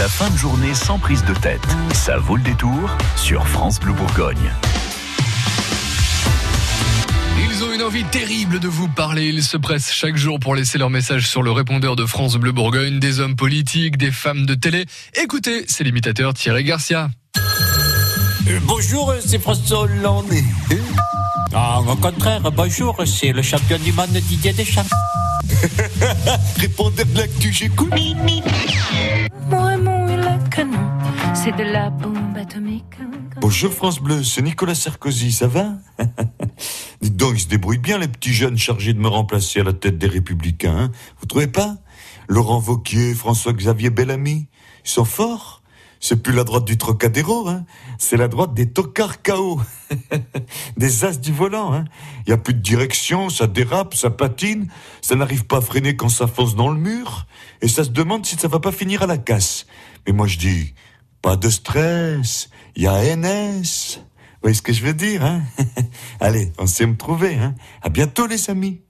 La fin de journée sans prise de tête. Ça vaut le détour sur France Bleu Bourgogne. Ils ont une envie terrible de vous parler. Ils se pressent chaque jour pour laisser leur message sur le répondeur de France Bleu Bourgogne. Des hommes politiques, des femmes de télé. Écoutez, c'est l'imitateur Thierry Garcia. Euh, bonjour, c'est François Hollande. Ah, au contraire, bonjour, c'est le champion du monde Didier Deschamps. Répondez de Bonjour France Bleu, c'est Nicolas Sarkozy, ça va? Dites donc, ils se débrouillent bien les petits jeunes chargés de me remplacer à la tête des Républicains, hein. Vous trouvez pas? Laurent Vauquier, François-Xavier Bellamy, ils sont forts? C'est plus la droite du Trocadéro, hein. c'est la droite des tocards KO, des as du volant. Il hein. y a plus de direction, ça dérape, ça patine, ça n'arrive pas à freiner quand ça fonce dans le mur, et ça se demande si ça va pas finir à la casse. Mais moi je dis, pas de stress, il y a NS. Vous voyez ce que je veux dire hein Allez, on sait me trouver. Hein à bientôt les amis.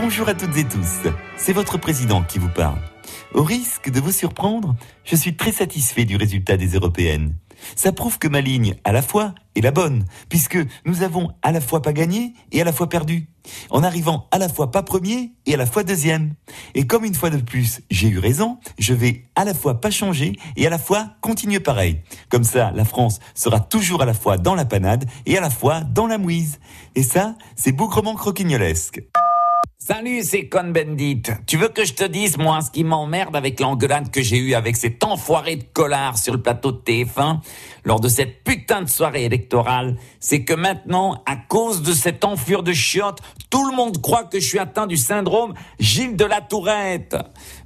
Bonjour à toutes et tous, c'est votre président qui vous parle. Au risque de vous surprendre, je suis très satisfait du résultat des européennes. Ça prouve que ma ligne, à la fois, est la bonne, puisque nous avons à la fois pas gagné et à la fois perdu, en arrivant à la fois pas premier et à la fois deuxième. Et comme une fois de plus, j'ai eu raison, je vais à la fois pas changer et à la fois continuer pareil. Comme ça, la France sera toujours à la fois dans la panade et à la fois dans la mouise. Et ça, c'est bougrement croquignolesque. Salut, c'est Con Bendit. Tu veux que je te dise, moi, ce qui m'emmerde avec l'engueulade que j'ai eue avec cet enfoiré de collard sur le plateau de TF1 lors de cette putain de soirée électorale, c'est que maintenant, à cause de cette enfure de chiottes, tout le monde croit que je suis atteint du syndrome Gilles de la Tourette.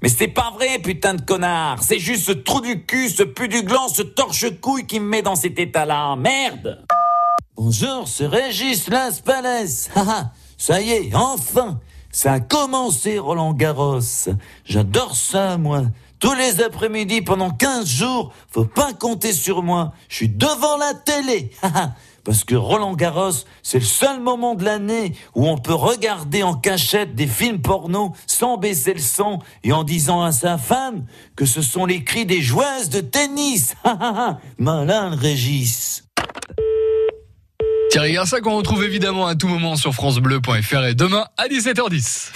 Mais c'est pas vrai, putain de connard. C'est juste ce trou du cul, ce pu du gland, ce torche-couille qui me met dans cet état-là. Merde! Bonjour, c'est Régis Las Ça y est, enfin! Ça a commencé Roland Garros. J'adore ça, moi. Tous les après-midi pendant 15 jours, faut pas compter sur moi. Je suis devant la télé. Parce que Roland Garros, c'est le seul moment de l'année où on peut regarder en cachette des films porno sans baisser le son et en disant à sa femme que ce sont les cris des joueuses de tennis. Malin Régis. Thierry Garcia qu'on retrouve évidemment à tout moment sur francebleu.fr et demain à 17h10.